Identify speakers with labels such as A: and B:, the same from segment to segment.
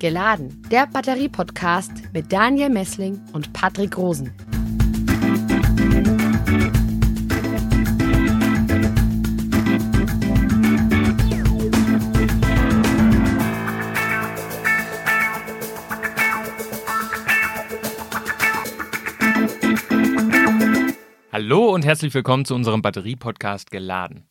A: Geladen, der Batterie-Podcast mit Daniel Messling und Patrick Rosen.
B: Hallo und herzlich willkommen zu unserem Batterie-Podcast Geladen.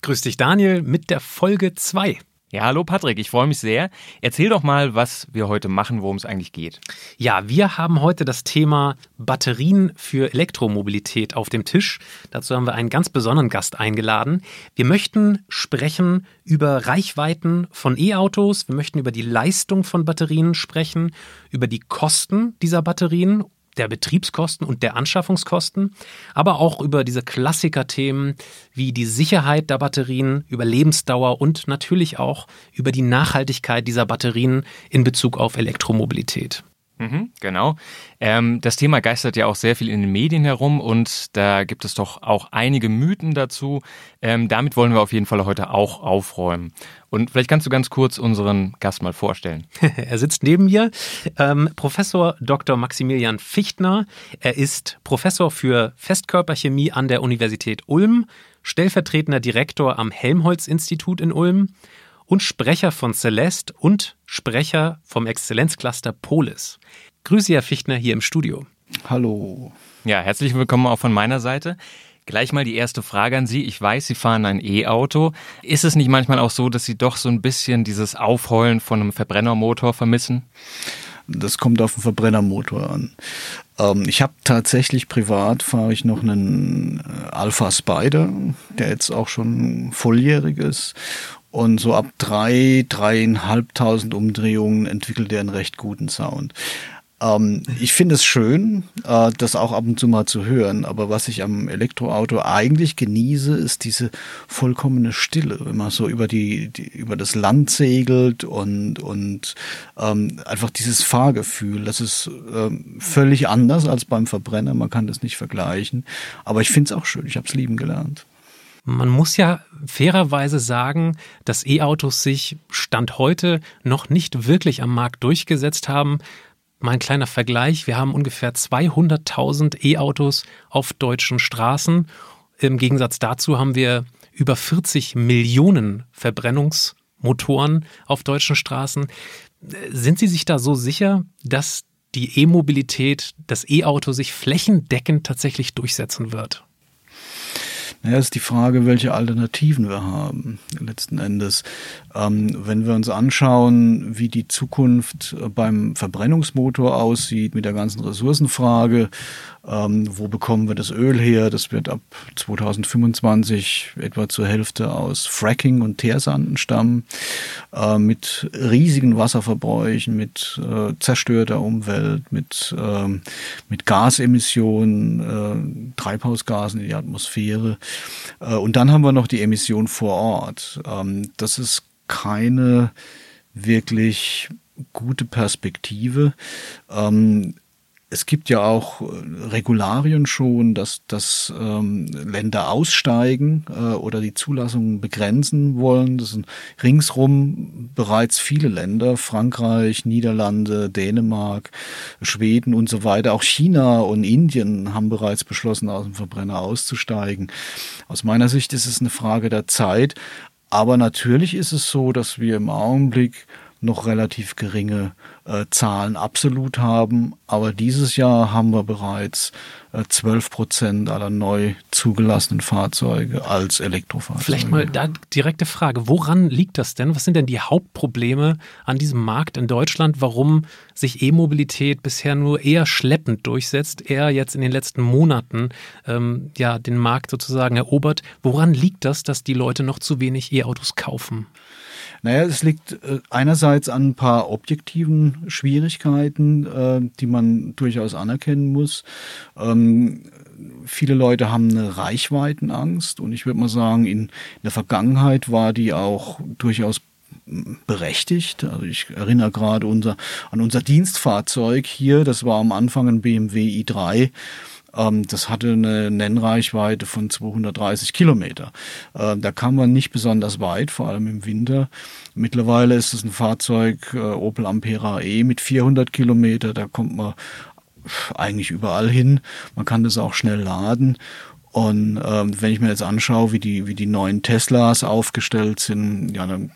C: Grüß dich, Daniel, mit der Folge 2.
B: Ja, hallo Patrick, ich freue mich sehr. Erzähl doch mal, was wir heute machen, worum es eigentlich geht.
C: Ja, wir haben heute das Thema Batterien für Elektromobilität auf dem Tisch. Dazu haben wir einen ganz besonderen Gast eingeladen. Wir möchten sprechen über Reichweiten von E-Autos, wir möchten über die Leistung von Batterien sprechen, über die Kosten dieser Batterien der Betriebskosten und der Anschaffungskosten, aber auch über diese Klassikerthemen wie die Sicherheit der Batterien, über Lebensdauer und natürlich auch über die Nachhaltigkeit dieser Batterien in Bezug auf Elektromobilität.
B: Mhm, genau. Ähm, das Thema geistert ja auch sehr viel in den Medien herum und da gibt es doch auch einige Mythen dazu. Ähm, damit wollen wir auf jeden Fall heute auch aufräumen. Und vielleicht kannst du ganz kurz unseren Gast mal vorstellen.
C: er sitzt neben mir, ähm, Professor Dr. Maximilian Fichtner. Er ist Professor für Festkörperchemie an der Universität Ulm, stellvertretender Direktor am Helmholtz-Institut in Ulm und Sprecher von Celeste und Sprecher vom Exzellenzcluster Polis. Grüße, Herr Fichtner, hier im Studio.
D: Hallo.
B: Ja, herzlich willkommen auch von meiner Seite. Gleich mal die erste Frage an Sie. Ich weiß, Sie fahren ein E-Auto. Ist es nicht manchmal auch so, dass Sie doch so ein bisschen dieses Aufheulen von einem Verbrennermotor vermissen?
D: Das kommt auf den Verbrennermotor an. Ähm, ich habe tatsächlich privat fahre ich noch einen äh, Alpha Spider, der jetzt auch schon volljährig ist und so ab drei, dreieinhalbtausend Umdrehungen entwickelt er einen recht guten Sound. Ähm, ich finde es schön, äh, das auch ab und zu mal zu hören, aber was ich am Elektroauto eigentlich genieße, ist diese vollkommene Stille, wenn man so über die, die über das Land segelt und und ähm, einfach dieses Fahrgefühl. Das ist ähm, völlig anders als beim Verbrenner. Man kann das nicht vergleichen, aber ich finde es auch schön. Ich habe es lieben gelernt.
C: Man muss ja fairerweise sagen, dass E-Autos sich Stand heute noch nicht wirklich am Markt durchgesetzt haben. Mal ein kleiner Vergleich. Wir haben ungefähr 200.000 E-Autos auf deutschen Straßen. Im Gegensatz dazu haben wir über 40 Millionen Verbrennungsmotoren auf deutschen Straßen. Sind Sie sich da so sicher, dass die E-Mobilität, das E-Auto sich flächendeckend tatsächlich durchsetzen wird?
D: Naja, ist die Frage, welche Alternativen wir haben, letzten Endes. Ähm, wenn wir uns anschauen, wie die Zukunft äh, beim Verbrennungsmotor aussieht, mit der ganzen Ressourcenfrage, ähm, wo bekommen wir das Öl her? Das wird ab 2025 etwa zur Hälfte aus Fracking und Teersanden stammen, äh, mit riesigen Wasserverbräuchen, mit äh, zerstörter Umwelt, mit, äh, mit Gasemissionen, äh, Treibhausgasen in die Atmosphäre. Äh, und dann haben wir noch die Emission vor Ort. Ähm, das ist keine wirklich gute Perspektive. Ähm, es gibt ja auch äh, Regularien schon, dass, dass ähm, Länder aussteigen äh, oder die Zulassungen begrenzen wollen. Das sind ringsrum bereits viele Länder, Frankreich, Niederlande, Dänemark, Schweden und so weiter. Auch China und Indien haben bereits beschlossen, aus dem Verbrenner auszusteigen. Aus meiner Sicht ist es eine Frage der Zeit. Aber natürlich ist es so, dass wir im Augenblick noch relativ geringe äh, Zahlen absolut haben. Aber dieses Jahr haben wir bereits äh, 12 Prozent aller neu zugelassenen Fahrzeuge als Elektrofahrzeuge.
C: Vielleicht mal da direkte Frage. Woran liegt das denn? Was sind denn die Hauptprobleme an diesem Markt in Deutschland? Warum sich E-Mobilität bisher nur eher schleppend durchsetzt, eher jetzt in den letzten Monaten ähm, ja den Markt sozusagen erobert? Woran liegt das, dass die Leute noch zu wenig E-Autos kaufen?
D: Naja, es liegt äh, einerseits an ein paar objektiven Schwierigkeiten, äh, die man durchaus anerkennen muss. Ähm, viele Leute haben eine Reichweitenangst und ich würde mal sagen, in, der Vergangenheit war die auch durchaus berechtigt. Also ich erinnere gerade unser, an unser Dienstfahrzeug hier, das war am Anfang ein BMW i3 ähm, das hatte eine Nennreichweite von 230 Kilometer. Äh, da kam man nicht besonders weit, vor allem im Winter. Mittlerweile ist es ein Fahrzeug äh, Opel Ampera E mit 400 Kilometer. Da kommt man eigentlich überall hin. Man kann das auch schnell laden. Und ähm, wenn ich mir jetzt anschaue, wie die, wie die neuen Teslas aufgestellt sind, ja, dann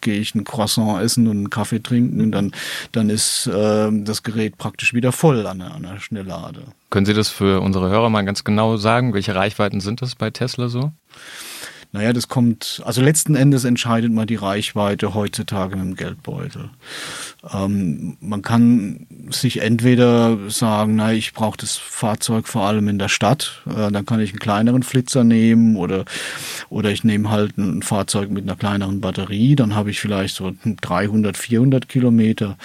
D: gehe ich ein Croissant essen und einen Kaffee trinken und dann, dann ist äh, das Gerät praktisch wieder voll an an einer Schnelllade.
B: Können Sie das für unsere Hörer mal ganz genau sagen? Welche Reichweiten sind das bei Tesla so?
D: Naja, das kommt, also letzten Endes entscheidet man die Reichweite heutzutage mit dem Geldbeutel. Ähm, man kann sich entweder sagen, na, ich brauche das Fahrzeug vor allem in der Stadt, äh, dann kann ich einen kleineren Flitzer nehmen oder, oder ich nehme halt ein Fahrzeug mit einer kleineren Batterie, dann habe ich vielleicht so 300, 400 Kilometer.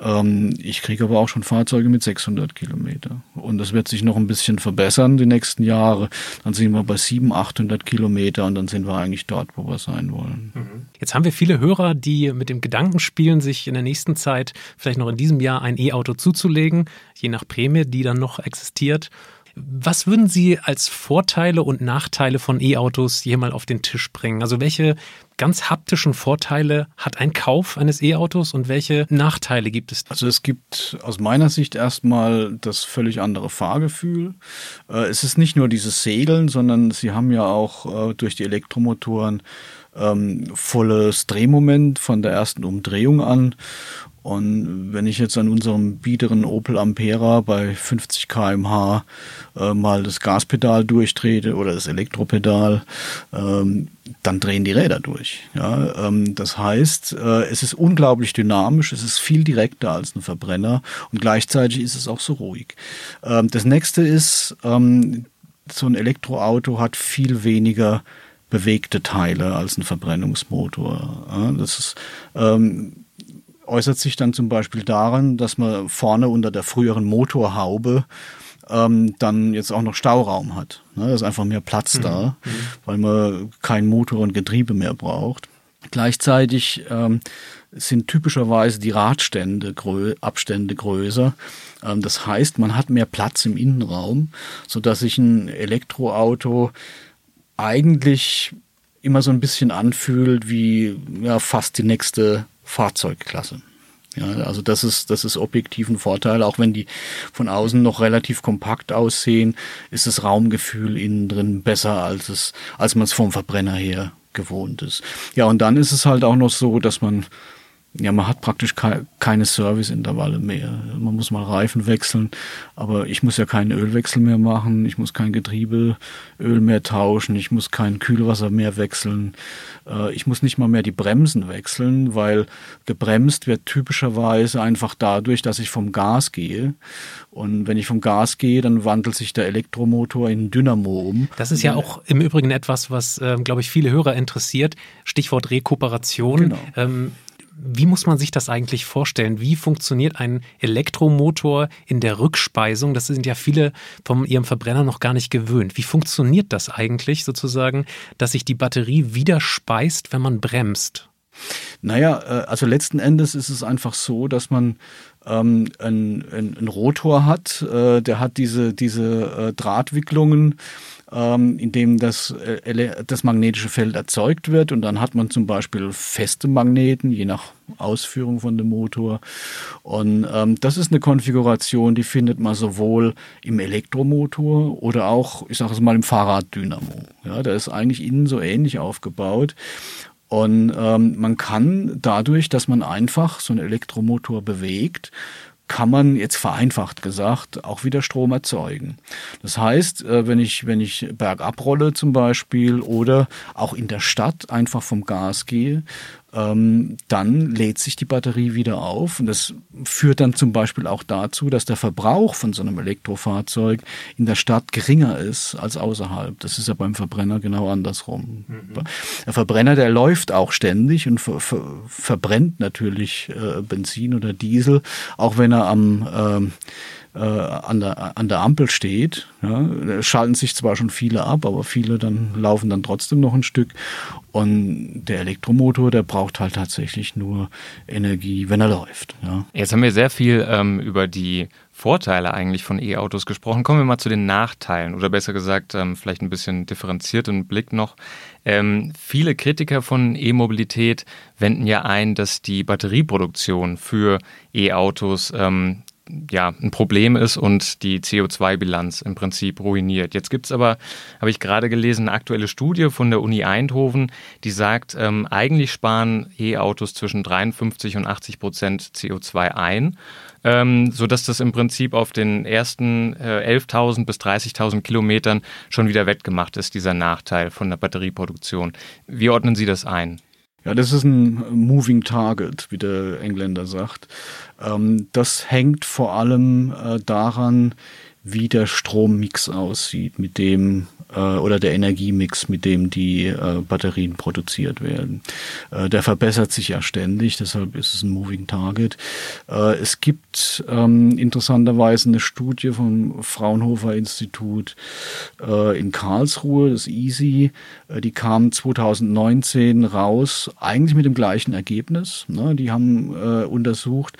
D: Ähm, ich kriege aber auch schon Fahrzeuge mit 600 Kilometer. Und das wird sich noch ein bisschen verbessern die nächsten Jahre. Dann sind wir bei 700, 800 Kilometer und dann sind wir eigentlich dort, wo wir sein wollen.
C: Mhm. Jetzt haben wir viele Hörer, die mit dem Gedanken spielen, sich in der nächsten Zeit, vielleicht noch in diesem Jahr, ein E-Auto zuzulegen, je nach Prämie, die dann noch existiert. Was würden Sie als Vorteile und Nachteile von E-Autos hier mal auf den Tisch bringen? Also welche ganz haptischen Vorteile hat ein Kauf eines E-Autos und welche Nachteile gibt es?
D: Also es gibt aus meiner Sicht erstmal das völlig andere Fahrgefühl. Äh, es ist nicht nur dieses Segeln, sondern Sie haben ja auch äh, durch die Elektromotoren ähm, volles Drehmoment von der ersten Umdrehung an und wenn ich jetzt an unserem biederen Opel Ampera bei 50 kmh äh, mal das Gaspedal durchtrete oder das Elektropedal, ähm, dann drehen die Räder durch. Ja, ähm, das heißt, äh, es ist unglaublich dynamisch, es ist viel direkter als ein Verbrenner und gleichzeitig ist es auch so ruhig. Ähm, das nächste ist, ähm, so ein Elektroauto hat viel weniger bewegte Teile als ein Verbrennungsmotor. Ja, das ist ähm, äußert sich dann zum Beispiel darin, dass man vorne unter der früheren Motorhaube ähm, dann jetzt auch noch Stauraum hat. Ne? Da ist einfach mehr Platz mhm. da, mhm. weil man kein Motor und Getriebe mehr braucht. Gleichzeitig ähm, sind typischerweise die Radstände grö Abstände größer. Ähm, das heißt, man hat mehr Platz im Innenraum, so dass sich ein Elektroauto eigentlich immer so ein bisschen anfühlt wie ja, fast die nächste Fahrzeugklasse. Ja, also das ist, das ist objektiv ein Vorteil. Auch wenn die von außen noch relativ kompakt aussehen, ist das Raumgefühl innen drin besser, als es, als man es vom Verbrenner her gewohnt ist. Ja, und dann ist es halt auch noch so, dass man ja, man hat praktisch keine Serviceintervalle mehr. Man muss mal Reifen wechseln, aber ich muss ja keinen Ölwechsel mehr machen, ich muss kein Getriebeöl mehr tauschen, ich muss kein Kühlwasser mehr wechseln, äh, ich muss nicht mal mehr die Bremsen wechseln, weil gebremst wird typischerweise einfach dadurch, dass ich vom Gas gehe. Und wenn ich vom Gas gehe, dann wandelt sich der Elektromotor in Dynamo um.
C: Das ist ja auch im Übrigen etwas, was, äh, glaube ich, viele Hörer interessiert. Stichwort Rekuperation. Genau. Ähm, wie muss man sich das eigentlich vorstellen? Wie funktioniert ein Elektromotor in der Rückspeisung? Das sind ja viele von ihrem Verbrenner noch gar nicht gewöhnt. Wie funktioniert das eigentlich sozusagen, dass sich die Batterie wieder speist, wenn man bremst?
D: Naja, äh, also letzten Endes ist es einfach so, dass man ähm, einen, einen Rotor hat, äh, der hat diese, diese äh, Drahtwicklungen ähm, in dem das, äh, das magnetische Feld erzeugt wird. Und dann hat man zum Beispiel feste Magneten, je nach Ausführung von dem Motor. Und ähm, das ist eine Konfiguration, die findet man sowohl im Elektromotor oder auch, ich sage es mal, im Fahrraddynamo. Ja, der ist eigentlich innen so ähnlich aufgebaut. Und ähm, man kann dadurch, dass man einfach so einen Elektromotor bewegt, kann man jetzt vereinfacht gesagt auch wieder Strom erzeugen. Das heißt, äh, wenn ich, wenn ich bergab rolle zum Beispiel oder auch in der Stadt einfach vom Gas gehe, ähm, dann lädt sich die Batterie wieder auf. Und das führt dann zum Beispiel auch dazu, dass der Verbrauch von so einem Elektrofahrzeug in der Stadt geringer ist als außerhalb. Das ist ja beim Verbrenner genau andersrum. Mhm. Der Verbrenner, der läuft auch ständig und ver ver verbrennt natürlich äh, Benzin oder Diesel, auch wenn er am ähm, äh, an, der, an der Ampel steht. Ja, schalten sich zwar schon viele ab, aber viele dann laufen dann trotzdem noch ein Stück. Und der Elektromotor, der braucht halt tatsächlich nur Energie, wenn er läuft. Ja.
B: Jetzt haben wir sehr viel ähm, über die Vorteile eigentlich von E-Autos gesprochen. Kommen wir mal zu den Nachteilen oder besser gesagt, ähm, vielleicht ein bisschen differenzierten Blick noch. Ähm, viele Kritiker von E-Mobilität wenden ja ein, dass die Batterieproduktion für E-Autos ähm, ja, ein Problem ist und die CO2-Bilanz im Prinzip ruiniert. Jetzt gibt es aber, habe ich gerade gelesen, eine aktuelle Studie von der Uni Eindhoven, die sagt, ähm, eigentlich sparen E-Autos zwischen 53 und 80 Prozent CO2 ein, ähm, sodass das im Prinzip auf den ersten äh, 11.000 bis 30.000 Kilometern schon wieder wettgemacht ist, dieser Nachteil von der Batterieproduktion. Wie ordnen Sie das ein?
D: Ja, das ist ein Moving Target, wie der Engländer sagt. Ähm, das hängt vor allem äh, daran, wie der Strommix aussieht, mit dem oder der Energiemix, mit dem die äh, Batterien produziert werden. Äh, der verbessert sich ja ständig, deshalb ist es ein Moving Target. Äh, es gibt ähm, interessanterweise eine Studie vom Fraunhofer Institut äh, in Karlsruhe, das EASY, äh, die kam 2019 raus, eigentlich mit dem gleichen Ergebnis. Ne? Die haben untersucht,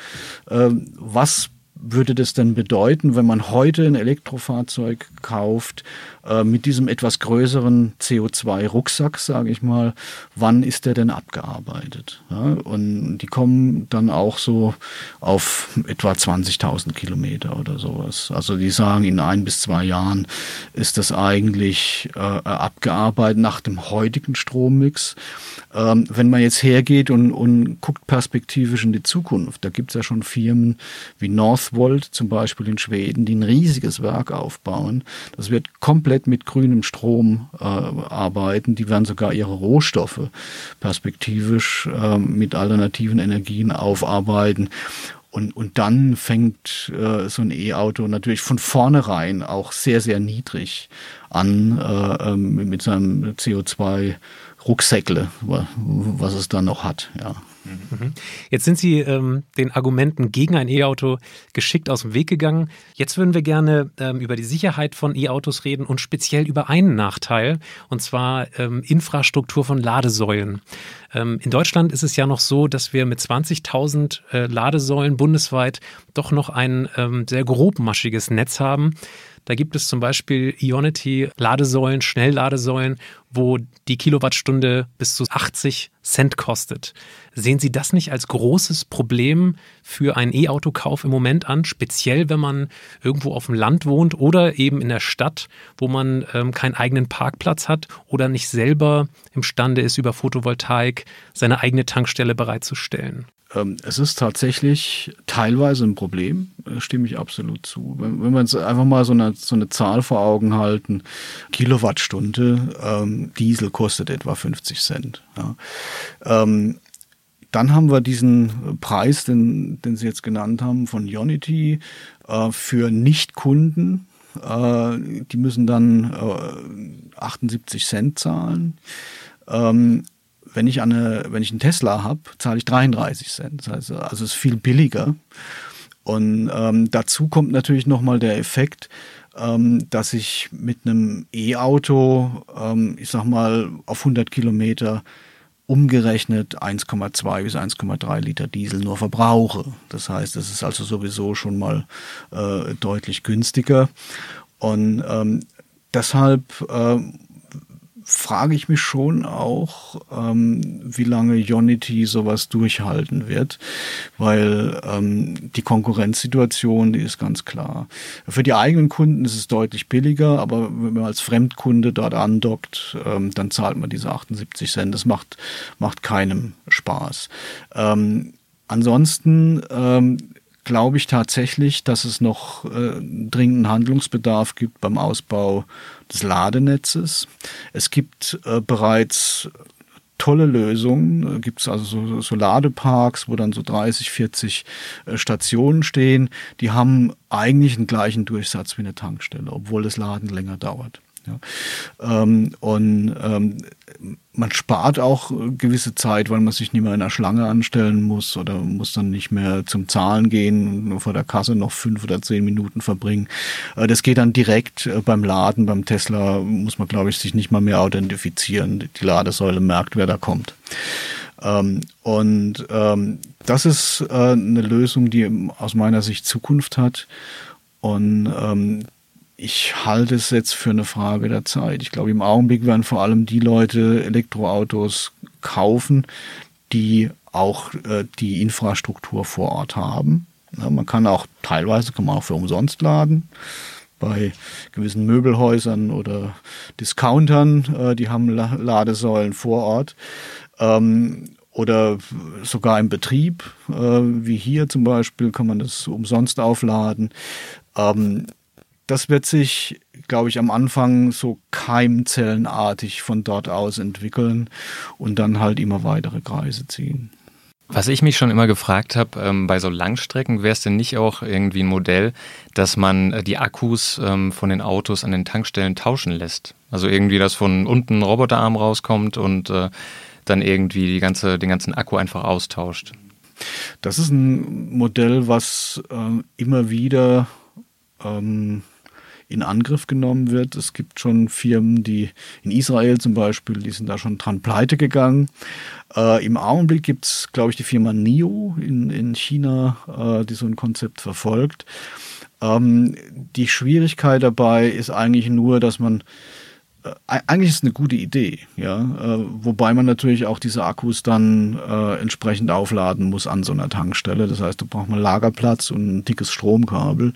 D: was würde das denn bedeuten, wenn man heute ein Elektrofahrzeug kauft äh, mit diesem etwas größeren CO2-Rucksack, sage ich mal, wann ist der denn abgearbeitet? Ja, und die kommen dann auch so auf etwa 20.000 Kilometer oder sowas. Also die sagen, in ein bis zwei Jahren ist das eigentlich äh, abgearbeitet nach dem heutigen Strommix. Ähm, wenn man jetzt hergeht und, und guckt perspektivisch in die Zukunft, da gibt es ja schon Firmen wie Northvolt zum Beispiel in Schweden, die ein riesiges Werk aufbauen. Das wird komplett mit grünem Strom äh, arbeiten. Die werden sogar ihre Rohstoffe perspektivisch äh, mit alternativen Energien aufarbeiten. Und, und dann fängt äh, so ein E-Auto natürlich von vornherein auch sehr, sehr niedrig an äh, ähm, mit seinem CO2 Rucksäckle, was es dann noch hat. Ja.
C: Mhm. Jetzt sind Sie ähm, den Argumenten gegen ein E-Auto geschickt aus dem Weg gegangen. Jetzt würden wir gerne ähm, über die Sicherheit von E-Autos reden und speziell über einen Nachteil, und zwar ähm, Infrastruktur von Ladesäulen. Ähm, in Deutschland ist es ja noch so, dass wir mit 20.000 äh, Ladesäulen bundesweit doch noch ein ähm, sehr grobmaschiges Netz haben. Da gibt es zum Beispiel Ionity-Ladesäulen, Schnellladesäulen, wo die Kilowattstunde bis zu 80 Cent kostet. Sehen Sie das nicht als großes Problem für einen E-Auto-Kauf im Moment an, speziell wenn man irgendwo auf dem Land wohnt oder eben in der Stadt, wo man ähm, keinen eigenen Parkplatz hat oder nicht selber imstande ist, über Photovoltaik seine eigene Tankstelle bereitzustellen?
D: Ähm, es ist tatsächlich teilweise ein Problem, äh, stimme ich absolut zu. Wenn, wenn wir uns einfach mal so eine, so eine Zahl vor Augen halten, Kilowattstunde ähm, Diesel kostet etwa 50 Cent. Ja. Ähm, dann haben wir diesen Preis, den, den Sie jetzt genannt haben, von Unity äh, für Nichtkunden. Äh, die müssen dann äh, 78 Cent zahlen. Ähm, wenn ich eine, wenn ich einen Tesla habe, zahle ich 33 Cent. Das heißt, also es ist viel billiger. Und ähm, dazu kommt natürlich nochmal der Effekt, ähm, dass ich mit einem E-Auto, ähm, ich sag mal, auf 100 Kilometer umgerechnet 1,2 bis 1,3 Liter Diesel nur verbrauche. Das heißt, es ist also sowieso schon mal äh, deutlich günstiger. Und ähm, deshalb äh, frage ich mich schon auch, ähm, wie lange Unity sowas durchhalten wird, weil ähm, die Konkurrenzsituation, die ist ganz klar. Für die eigenen Kunden ist es deutlich billiger, aber wenn man als Fremdkunde dort andockt, ähm, dann zahlt man diese 78 Cent. Das macht, macht keinem Spaß. Ähm, ansonsten ähm, glaube ich tatsächlich, dass es noch äh, dringenden Handlungsbedarf gibt beim Ausbau des Ladenetzes. Es gibt äh, bereits tolle Lösungen. Äh, gibt es also so, so, Ladeparks, wo dann so 30, 40 äh, Stationen stehen. Die haben eigentlich einen gleichen Durchsatz wie eine Tankstelle, obwohl das Laden länger dauert. Ja. Ähm, und ähm, man spart auch gewisse Zeit, weil man sich nicht mehr in einer Schlange anstellen muss oder muss dann nicht mehr zum Zahlen gehen und vor der Kasse noch fünf oder zehn Minuten verbringen. Äh, das geht dann direkt äh, beim Laden. Beim Tesla muss man, glaube ich, sich nicht mal mehr authentifizieren. Die Ladesäule merkt, wer da kommt. Ähm, und ähm, das ist äh, eine Lösung, die aus meiner Sicht Zukunft hat. Und ähm, ich halte es jetzt für eine Frage der Zeit. Ich glaube, im Augenblick werden vor allem die Leute Elektroautos kaufen, die auch äh, die Infrastruktur vor Ort haben. Ja, man kann auch teilweise kann man auch für umsonst laden bei gewissen Möbelhäusern oder Discountern, äh, die haben Ladesäulen vor Ort. Ähm, oder sogar im Betrieb, äh, wie hier zum Beispiel, kann man das umsonst aufladen. Ähm, das wird sich, glaube ich, am Anfang so keimzellenartig von dort aus entwickeln und dann halt immer weitere Kreise ziehen.
B: Was ich mich schon immer gefragt habe, ähm, bei so Langstrecken, wäre es denn nicht auch irgendwie ein Modell, dass man äh, die Akkus ähm, von den Autos an den Tankstellen tauschen lässt? Also irgendwie, dass von unten ein Roboterarm rauskommt und äh, dann irgendwie die ganze, den ganzen Akku einfach austauscht.
D: Das ist ein Modell, was äh, immer wieder ähm, in Angriff genommen wird. Es gibt schon Firmen, die in Israel zum Beispiel, die sind da schon dran pleite gegangen. Äh, Im Augenblick gibt es, glaube ich, die Firma NIO in, in China, äh, die so ein Konzept verfolgt. Ähm, die Schwierigkeit dabei ist eigentlich nur, dass man äh, eigentlich ist es eine gute Idee, ja, äh, wobei man natürlich auch diese Akkus dann äh, entsprechend aufladen muss an so einer Tankstelle. Das heißt, da braucht man Lagerplatz und ein dickes Stromkabel.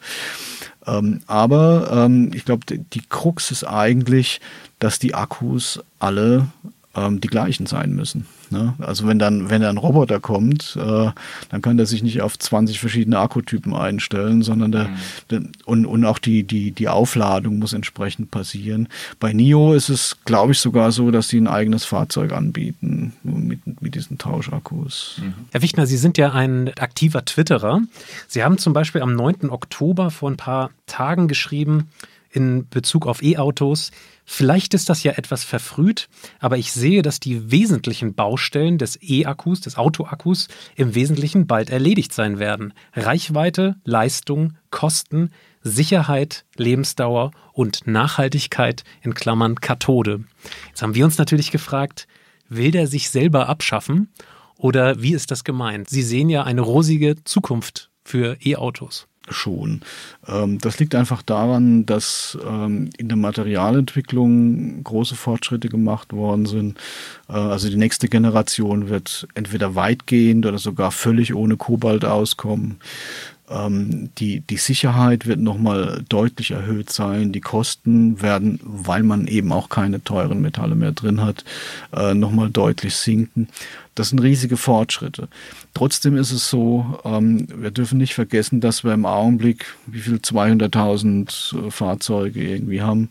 D: Ähm, aber ähm, ich glaube, die, Krux ist eigentlich, dass die Akkus alle ähm, die gleichen sein müssen. Ne? Also wenn dann, wenn ein Roboter kommt, äh, dann kann der sich nicht auf 20 verschiedene Akkutypen einstellen, sondern der, mhm. der, und, und auch die, die, die Aufladung muss entsprechend passieren. Bei NIO ist es, glaube ich, sogar so, dass sie ein eigenes Fahrzeug anbieten mit, mit diesen Tauschakkus.
C: Mhm. Herr Wichner, Sie sind ja ein aktiver Twitterer. Sie haben zum Beispiel am 9. Oktober vor ein paar Tagen geschrieben, in Bezug auf E-Autos. Vielleicht ist das ja etwas verfrüht, aber ich sehe, dass die wesentlichen Baustellen des E-Akkus, des Autoakkus, im Wesentlichen bald erledigt sein werden. Reichweite, Leistung, Kosten, Sicherheit, Lebensdauer und Nachhaltigkeit in Klammern Kathode. Jetzt haben wir uns natürlich gefragt, will der sich selber abschaffen oder wie ist das gemeint? Sie sehen ja eine rosige Zukunft für E-Autos
D: schon. Ähm, das liegt einfach daran, dass ähm, in der Materialentwicklung große Fortschritte gemacht worden sind. Äh, also die nächste Generation wird entweder weitgehend oder sogar völlig ohne Kobalt auskommen. Ähm, die, die Sicherheit wird nochmal deutlich erhöht sein. Die Kosten werden, weil man eben auch keine teuren Metalle mehr drin hat, äh, nochmal deutlich sinken. Das sind riesige Fortschritte. Trotzdem ist es so, ähm, wir dürfen nicht vergessen, dass wir im Augenblick wie viel 200.000 äh, Fahrzeuge irgendwie haben.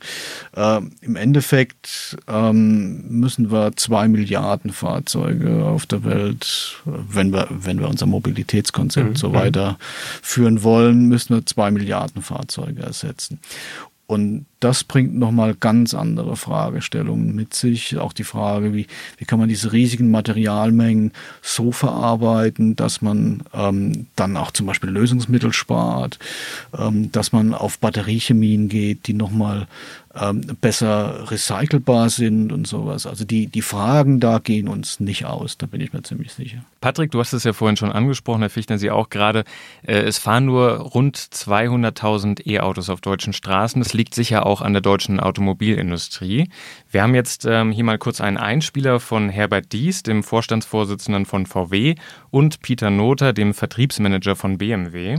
D: Äh, Im Endeffekt ähm, müssen wir zwei Milliarden Fahrzeuge auf der Welt, wenn wir, wenn wir unser Mobilitätskonzept mhm. so mhm. weiterführen wollen, müssen wir zwei Milliarden Fahrzeuge ersetzen. Und das bringt nochmal ganz andere Fragestellungen mit sich. Auch die Frage, wie, wie kann man diese riesigen Materialmengen so verarbeiten, dass man ähm, dann auch zum Beispiel Lösungsmittel spart, ähm, dass man auf Batteriechemien geht, die nochmal ähm, besser recycelbar sind und sowas. Also die, die Fragen da gehen uns nicht aus, da bin ich mir ziemlich sicher.
B: Patrick, du hast es ja vorhin schon angesprochen, Herr Fichtner, Sie auch gerade. Äh, es fahren nur rund 200.000 E-Autos auf deutschen Straßen. Das liegt sicher auch an der deutschen Automobilindustrie. Wir haben jetzt ähm, hier mal kurz einen Einspieler von Herbert Dies, dem Vorstandsvorsitzenden von VW, und Peter Noter, dem Vertriebsmanager von BMW.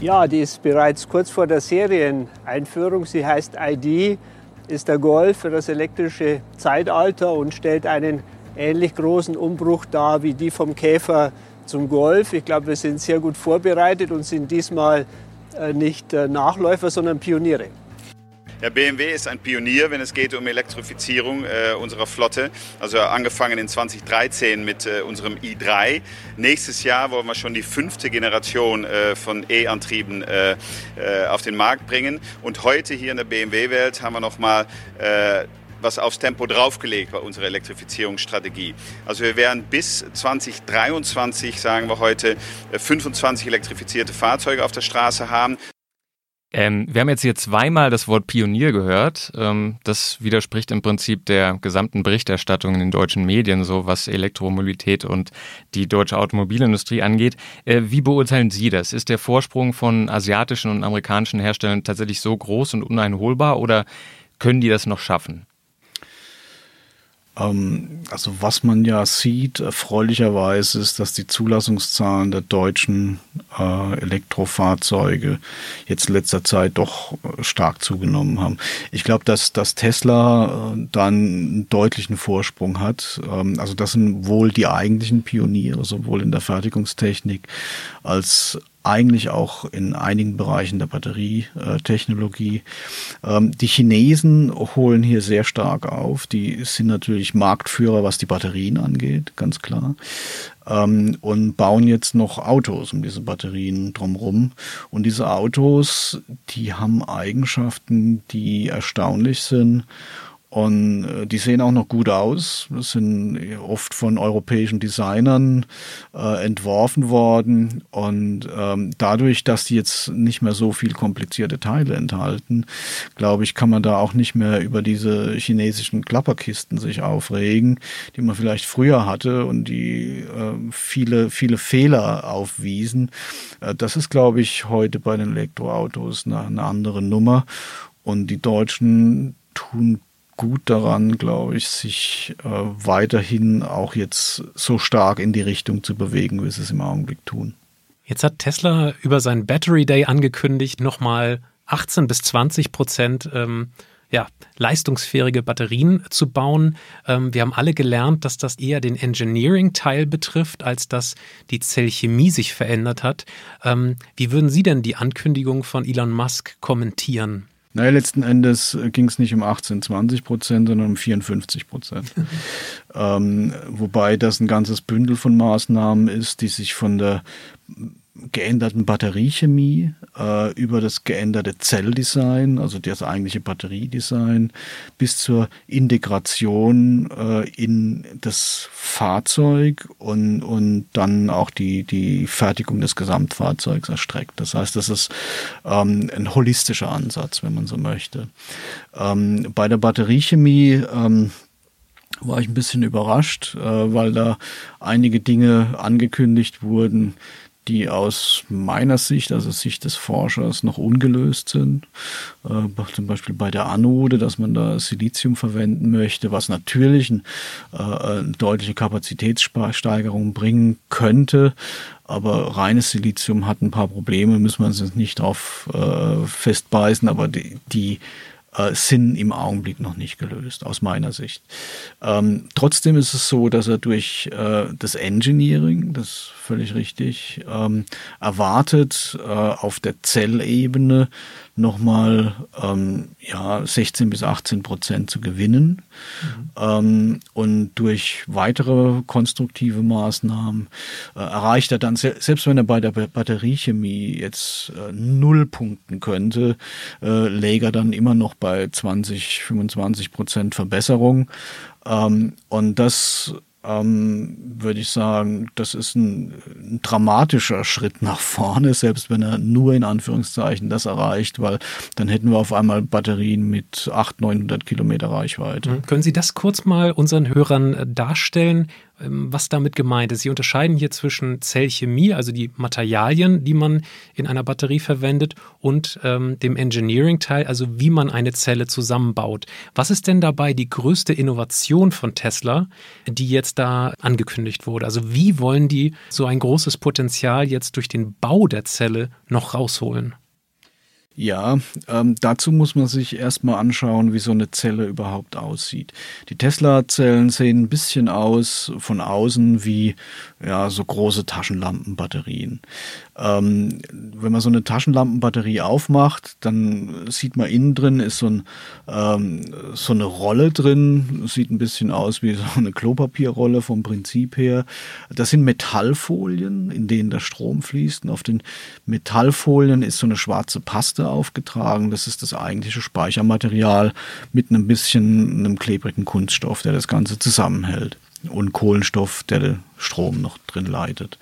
E: Ja, die ist bereits kurz vor der Serieneinführung. Sie heißt ID, ist der Golf für das elektrische Zeitalter und stellt einen ähnlich großen Umbruch dar wie die vom Käfer zum Golf. Ich glaube, wir sind sehr gut vorbereitet und sind diesmal äh, nicht äh, Nachläufer, sondern Pioniere.
F: Ja, BMW ist ein Pionier, wenn es geht um Elektrifizierung äh, unserer Flotte. Also angefangen in 2013 mit äh, unserem i3. Nächstes Jahr wollen wir schon die fünfte Generation äh, von E-Antrieben äh, äh, auf den Markt bringen. Und heute hier in der BMW-Welt haben wir nochmal äh, was aufs Tempo draufgelegt bei unserer Elektrifizierungsstrategie. Also wir werden bis 2023, sagen wir heute, 25 elektrifizierte Fahrzeuge auf der Straße haben.
B: Ähm, wir haben jetzt hier zweimal das Wort Pionier gehört. Ähm, das widerspricht im Prinzip der gesamten Berichterstattung in den deutschen Medien, so was Elektromobilität und die deutsche Automobilindustrie angeht. Äh, wie beurteilen Sie das? Ist der Vorsprung von asiatischen und amerikanischen Herstellern tatsächlich so groß und uneinholbar oder können die das noch schaffen?
D: Ähm, also was man ja sieht, erfreulicherweise ist, dass die Zulassungszahlen der deutschen äh, Elektrofahrzeuge jetzt in letzter Zeit doch stark zugenommen haben. Ich glaube, dass, dass Tesla äh, dann einen deutlichen Vorsprung hat. Ähm, also das sind wohl die eigentlichen Pioniere, sowohl in der Fertigungstechnik als eigentlich auch in einigen Bereichen der Batterietechnologie. Ähm, die Chinesen holen hier sehr stark auf. Die sind natürlich Marktführer, was die Batterien angeht, ganz klar. Ähm, und bauen jetzt noch Autos um diese Batterien drumherum. Und diese Autos, die haben Eigenschaften, die erstaunlich sind und äh, die sehen auch noch gut aus. Das sind oft von europäischen Designern äh, entworfen worden. Und ähm, dadurch, dass die jetzt nicht mehr so viel komplizierte Teile enthalten, glaube ich, kann man da auch nicht mehr über diese chinesischen Klapperkisten sich aufregen, die man vielleicht früher hatte und die äh, viele, viele Fehler aufwiesen. Äh, das ist, glaube ich, heute bei den Elektroautos eine, eine andere Nummer. Und die Deutschen tun gut daran, glaube ich, sich äh, weiterhin auch jetzt so stark in die Richtung zu bewegen, wie sie es im Augenblick tun.
C: Jetzt hat Tesla über seinen Battery Day angekündigt, nochmal 18 bis 20 Prozent ähm, ja, leistungsfähige Batterien zu bauen. Ähm, wir haben alle gelernt, dass das eher den Engineering-Teil betrifft, als dass die Zellchemie sich verändert hat. Ähm, wie würden Sie denn die Ankündigung von Elon Musk kommentieren?
D: Naja, letzten Endes äh, ging es nicht um 18, 20 Prozent, sondern um 54 Prozent. ähm, wobei das ein ganzes Bündel von Maßnahmen ist, die sich von der geänderten Batteriechemie, äh, über das geänderte Zelldesign, also das eigentliche Batteriedesign, bis zur Integration äh, in das Fahrzeug und, und dann auch die, die Fertigung des Gesamtfahrzeugs erstreckt. Das heißt, das ist ähm, ein holistischer Ansatz, wenn man so möchte. Ähm, bei der Batteriechemie ähm, war ich ein bisschen überrascht, äh, weil da einige Dinge angekündigt wurden, die aus meiner Sicht, also Sicht des Forschers, noch ungelöst sind. Äh, zum Beispiel bei der Anode, dass man da Silizium verwenden möchte, was natürlich ein, äh, eine deutliche Kapazitätssteigerung bringen könnte. Aber reines Silizium hat ein paar Probleme, müssen wir uns jetzt nicht drauf äh, festbeißen, aber die, die äh, sind im Augenblick noch nicht gelöst, aus meiner Sicht. Ähm, trotzdem ist es so, dass er durch äh, das Engineering, das ist völlig richtig, ähm, erwartet, äh, auf der Zellebene nochmal ähm, ja, 16 bis 18 Prozent zu gewinnen. Mhm. Ähm, und durch weitere konstruktive Maßnahmen äh, erreicht er dann, selbst wenn er bei der Batteriechemie jetzt äh, null punkten könnte, äh, läge er dann immer noch bei 20, 25 Prozent Verbesserung. Ähm, und das ähm, würde ich sagen, das ist ein, ein, dramatischer Schritt nach vorne, selbst wenn er nur in Anführungszeichen das erreicht, weil dann hätten wir auf einmal Batterien mit 800, 900 Kilometer Reichweite.
C: Mhm. Können Sie das kurz mal unseren Hörern äh, darstellen? Ähm, was damit gemeint ist. Sie unterscheiden hier zwischen Zellchemie, also die Materialien, die man in einer Batterie verwendet, und ähm, dem Engineering-Teil, also wie man eine Zelle zusammenbaut. Was ist denn dabei die größte Innovation von Tesla, die jetzt da angekündigt wurde? Also wie wollen die so ein großes Potenzial jetzt durch den Bau der Zelle noch rausholen?
D: Ja, ähm, dazu muss man sich erstmal anschauen, wie so eine Zelle überhaupt aussieht. Die Tesla-Zellen sehen ein bisschen aus von außen wie ja, so große Taschenlampenbatterien. Ähm, wenn man so eine Taschenlampenbatterie aufmacht, dann sieht man innen drin ist so, ein, ähm, so eine Rolle drin, sieht ein bisschen aus wie so eine Klopapierrolle vom Prinzip her. Das sind Metallfolien, in denen der Strom fließt. Und auf den Metallfolien ist so eine schwarze Paste aufgetragen. Das ist das eigentliche Speichermaterial mit einem bisschen einem klebrigen Kunststoff, der das Ganze zusammenhält und Kohlenstoff, der den Strom noch drin leitet.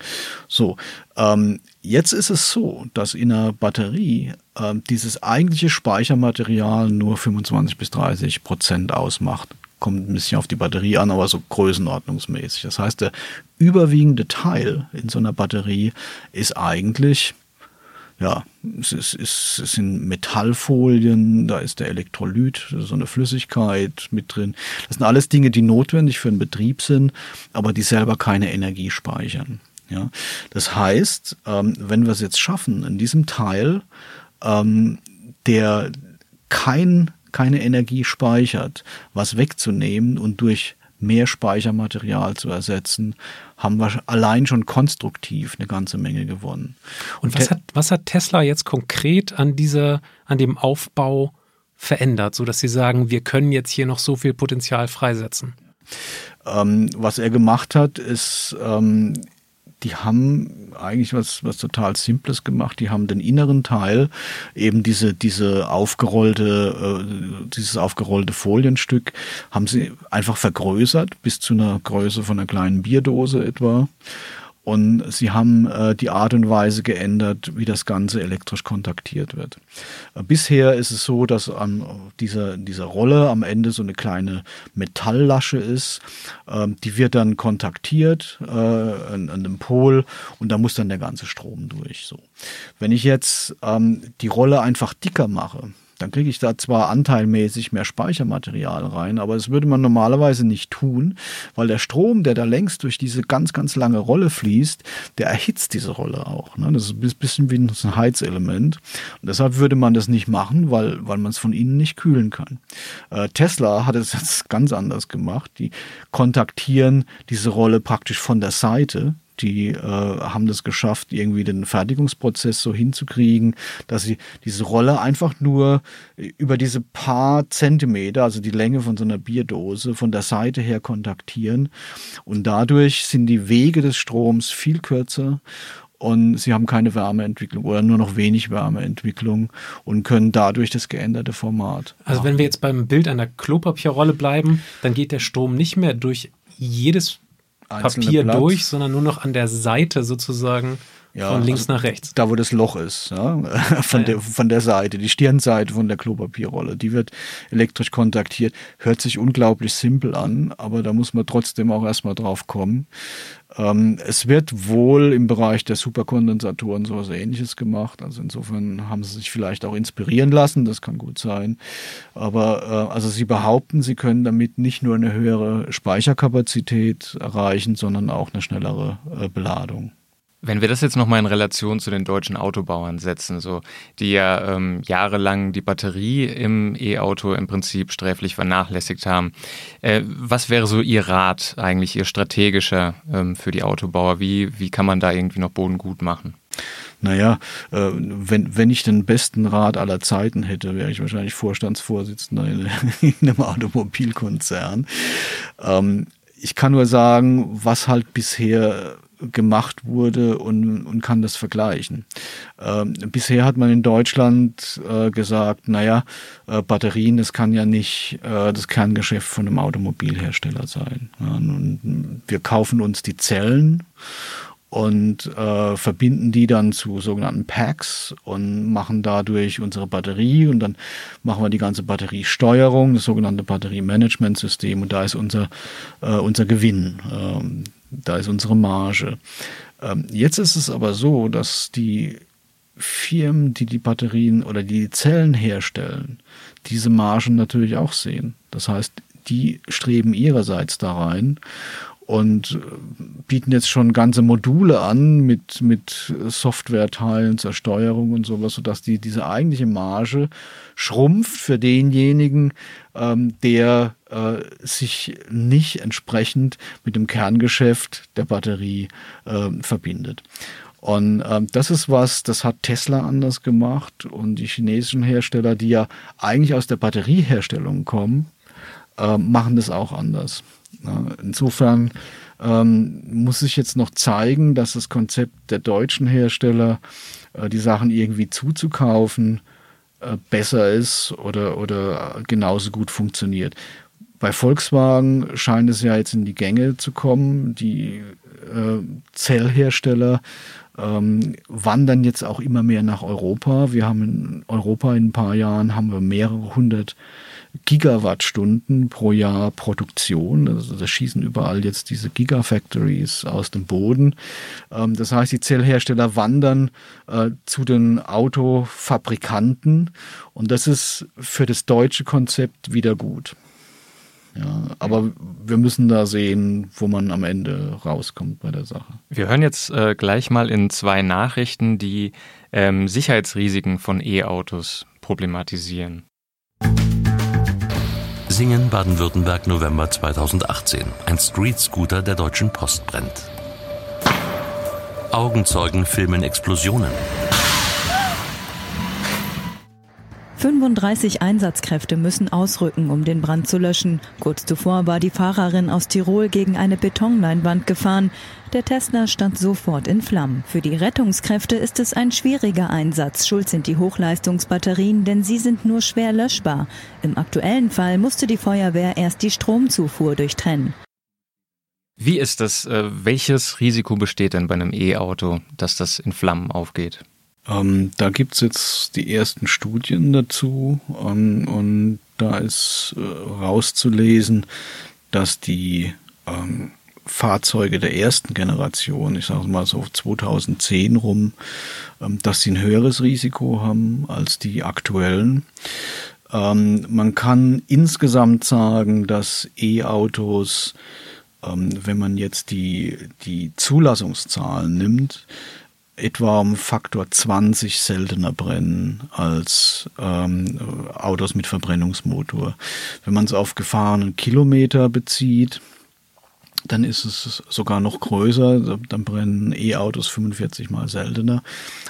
D: So, ähm, jetzt ist es so, dass in einer Batterie äh, dieses eigentliche Speichermaterial nur 25 bis 30 Prozent ausmacht. Kommt ein bisschen auf die Batterie an, aber so größenordnungsmäßig. Das heißt, der überwiegende Teil in so einer Batterie ist eigentlich ja, es, ist, es, es sind Metallfolien, da ist der Elektrolyt, so eine Flüssigkeit mit drin. Das sind alles Dinge, die notwendig für den Betrieb sind, aber die selber keine Energie speichern. Ja, das heißt, ähm, wenn wir es jetzt schaffen, in diesem Teil, ähm, der kein, keine Energie speichert, was wegzunehmen und durch mehr Speichermaterial zu ersetzen, haben wir allein schon konstruktiv eine ganze Menge gewonnen.
C: Und, Und was, hat, was hat Tesla jetzt konkret an dieser, an dem Aufbau verändert, sodass sie sagen, wir können jetzt hier noch so viel Potenzial freisetzen?
D: Ähm, was er gemacht hat, ist ähm, die haben eigentlich was, was total Simples gemacht. Die haben den inneren Teil, eben diese, diese aufgerollte, äh, dieses aufgerollte Folienstück, haben sie einfach vergrößert bis zu einer Größe von einer kleinen Bierdose etwa und sie haben äh, die Art und Weise geändert, wie das Ganze elektrisch kontaktiert wird. Äh, bisher ist es so, dass an dieser, dieser Rolle am Ende so eine kleine Metalllasche ist. Ähm, die wird dann kontaktiert äh, an, an dem Pol und da muss dann der ganze Strom durch. So. Wenn ich jetzt ähm, die Rolle einfach dicker mache, dann kriege ich da zwar anteilmäßig mehr Speichermaterial rein, aber das würde man normalerweise nicht tun, weil der Strom, der da längst durch diese ganz, ganz lange Rolle fließt, der erhitzt diese Rolle auch. Ne? Das ist ein bisschen wie ein Heizelement. Und deshalb würde man das nicht machen, weil, weil man es von innen nicht kühlen kann. Äh, Tesla hat es jetzt ganz anders gemacht. Die kontaktieren diese Rolle praktisch von der Seite die äh, haben das geschafft, irgendwie den Fertigungsprozess so hinzukriegen, dass sie diese Rolle einfach nur über diese paar Zentimeter, also die Länge von so einer Bierdose, von der Seite her kontaktieren. Und dadurch sind die Wege des Stroms viel kürzer und sie haben keine Wärmeentwicklung oder nur noch wenig Wärmeentwicklung und können dadurch das geänderte Format.
C: Also wenn wir jetzt beim Bild einer Klopapierrolle bleiben, dann geht der Strom nicht mehr durch jedes Papier Blatt. durch, sondern nur noch an der Seite sozusagen ja, von links also nach rechts.
D: Da, wo das Loch ist, ja, von, ja. Der, von der Seite, die Stirnseite von der Klopapierrolle, die wird elektrisch kontaktiert. Hört sich unglaublich simpel an, aber da muss man trotzdem auch erstmal drauf kommen. Ähm, es wird wohl im Bereich der Superkondensatoren so was ähnliches gemacht. Also insofern haben sie sich vielleicht auch inspirieren lassen, das kann gut sein. Aber äh, also sie behaupten, sie können damit nicht nur eine höhere Speicherkapazität erreichen, sondern auch eine schnellere äh, Beladung.
B: Wenn wir das jetzt nochmal in Relation zu den deutschen Autobauern setzen, so die ja ähm, jahrelang die Batterie im E-Auto im Prinzip sträflich vernachlässigt haben, äh, was wäre so Ihr Rat eigentlich, Ihr strategischer ähm, für die Autobauer? Wie, wie kann man da irgendwie noch Boden gut machen?
D: Naja, äh, wenn, wenn ich den besten Rat aller Zeiten hätte, wäre ich wahrscheinlich Vorstandsvorsitzender in, in einem Automobilkonzern. Ähm, ich kann nur sagen, was halt bisher gemacht wurde und, und kann das vergleichen. Ähm, bisher hat man in Deutschland äh, gesagt, naja, äh, Batterien, das kann ja nicht äh, das Kerngeschäft von einem Automobilhersteller sein. Ja, und wir kaufen uns die Zellen und äh, verbinden die dann zu sogenannten Packs und machen dadurch unsere Batterie und dann machen wir die ganze Batteriesteuerung, das sogenannte Batteriemanagementsystem und da ist unser, äh, unser Gewinn. Ähm, da ist unsere Marge. Ähm, jetzt ist es aber so, dass die Firmen, die die Batterien oder die Zellen herstellen, diese Margen natürlich auch sehen. Das heißt, die streben ihrerseits da rein und äh, bieten jetzt schon ganze Module an mit, mit Softwareteilen zur Steuerung und sowas, sodass die, diese eigentliche Marge schrumpft für denjenigen, ähm, der äh, sich nicht entsprechend mit dem Kerngeschäft der Batterie äh, verbindet. Und ähm, das ist was, das hat Tesla anders gemacht und die chinesischen Hersteller, die ja eigentlich aus der Batterieherstellung kommen, äh, machen das auch anders. Insofern ähm, muss sich jetzt noch zeigen, dass das Konzept der deutschen Hersteller, äh, die Sachen irgendwie zuzukaufen, äh, besser ist oder, oder genauso gut funktioniert. Bei Volkswagen scheint es ja jetzt in die Gänge zu kommen. Die äh, Zellhersteller ähm, wandern jetzt auch immer mehr nach Europa. Wir haben in Europa in ein paar Jahren haben wir mehrere hundert Gigawattstunden pro Jahr Produktion. Also da schießen überall jetzt diese Gigafactories aus dem Boden. Ähm, das heißt, die Zellhersteller wandern äh, zu den Autofabrikanten und das ist für das deutsche Konzept wieder gut. Ja, aber wir müssen da sehen, wo man am Ende rauskommt bei der Sache.
B: Wir hören jetzt äh, gleich mal in zwei Nachrichten, die ähm, Sicherheitsrisiken von E-Autos problematisieren.
G: Singen, Baden-Württemberg, November 2018. Ein Street-Scooter der Deutschen Post brennt. Augenzeugen filmen Explosionen.
H: 35 Einsatzkräfte müssen ausrücken, um den Brand zu löschen. Kurz zuvor war die Fahrerin aus Tirol gegen eine Betonleinwand gefahren. Der Tesla stand sofort in Flammen. Für die Rettungskräfte ist es ein schwieriger Einsatz. Schuld sind die Hochleistungsbatterien, denn sie sind nur schwer löschbar. Im aktuellen Fall musste die Feuerwehr erst die Stromzufuhr durchtrennen.
B: Wie ist das? Äh, welches Risiko besteht denn bei einem E-Auto, dass das in Flammen aufgeht?
D: Ähm, da gibt's jetzt die ersten Studien dazu ähm, und da ist äh, rauszulesen, dass die ähm, Fahrzeuge der ersten Generation, ich sage mal so 2010 rum, ähm, dass sie ein höheres Risiko haben als die aktuellen. Ähm, man kann insgesamt sagen, dass E-Autos, ähm, wenn man jetzt die, die Zulassungszahlen nimmt, etwa um Faktor 20 seltener brennen als ähm, Autos mit Verbrennungsmotor. Wenn man es auf gefahrenen Kilometer bezieht, dann ist es sogar noch größer. Dann brennen E-Autos 45 mal seltener.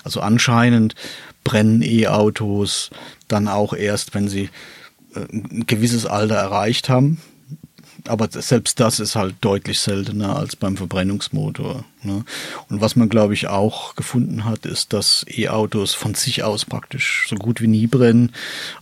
D: Also anscheinend brennen E-Autos dann auch erst, wenn sie äh, ein gewisses Alter erreicht haben aber selbst das ist halt deutlich seltener als beim Verbrennungsmotor. Ne? Und was man, glaube ich, auch gefunden hat, ist, dass E-Autos von sich aus praktisch so gut wie nie brennen,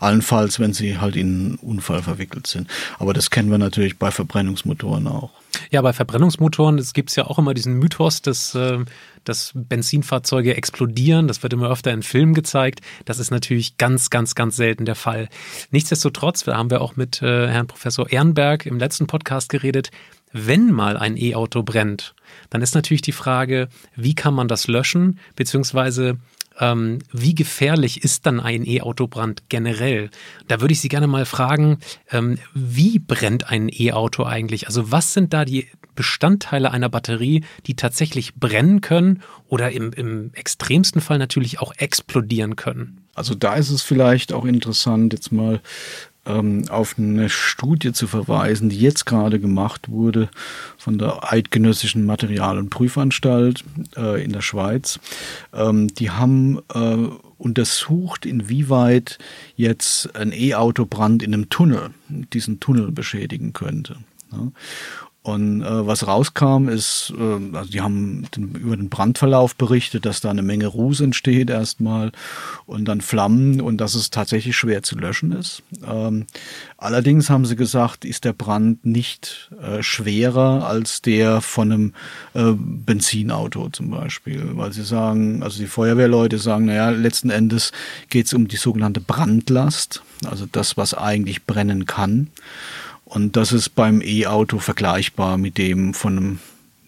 D: allenfalls, wenn sie halt in einen Unfall verwickelt sind. Aber das kennen wir natürlich bei Verbrennungsmotoren auch.
C: Ja, bei Verbrennungsmotoren gibt es ja auch immer diesen Mythos, dass, äh, dass Benzinfahrzeuge explodieren. Das wird immer öfter in Filmen gezeigt. Das ist natürlich ganz, ganz, ganz selten der Fall. Nichtsdestotrotz, da haben wir auch mit äh, Herrn Professor Ehrenberg im letzten Podcast geredet, wenn mal ein E-Auto brennt, dann ist natürlich die Frage, wie kann man das löschen, beziehungsweise ähm, wie gefährlich ist dann ein E-Autobrand generell? Da würde ich Sie gerne mal fragen, ähm, wie brennt ein E-Auto eigentlich? Also was sind da die Bestandteile einer Batterie, die tatsächlich brennen können oder im, im extremsten Fall natürlich auch explodieren können?
D: Also da ist es vielleicht auch interessant, jetzt mal auf eine Studie zu verweisen, die jetzt gerade gemacht wurde von der Eidgenössischen Material- und Prüfanstalt äh, in der Schweiz. Ähm, die haben äh, untersucht, inwieweit jetzt ein E-Auto-Brand in einem Tunnel diesen Tunnel beschädigen könnte. Ja. Und äh, was rauskam, ist, äh, also die haben den, über den Brandverlauf berichtet, dass da eine Menge Ruß entsteht erstmal und dann Flammen und dass es tatsächlich schwer zu löschen ist. Ähm, allerdings haben sie gesagt, ist der Brand nicht äh, schwerer als der von einem äh, Benzinauto zum Beispiel, weil sie sagen, also die Feuerwehrleute sagen, naja, letzten Endes geht es um die sogenannte Brandlast, also das, was eigentlich brennen kann. Und das ist beim E-Auto vergleichbar mit dem von einem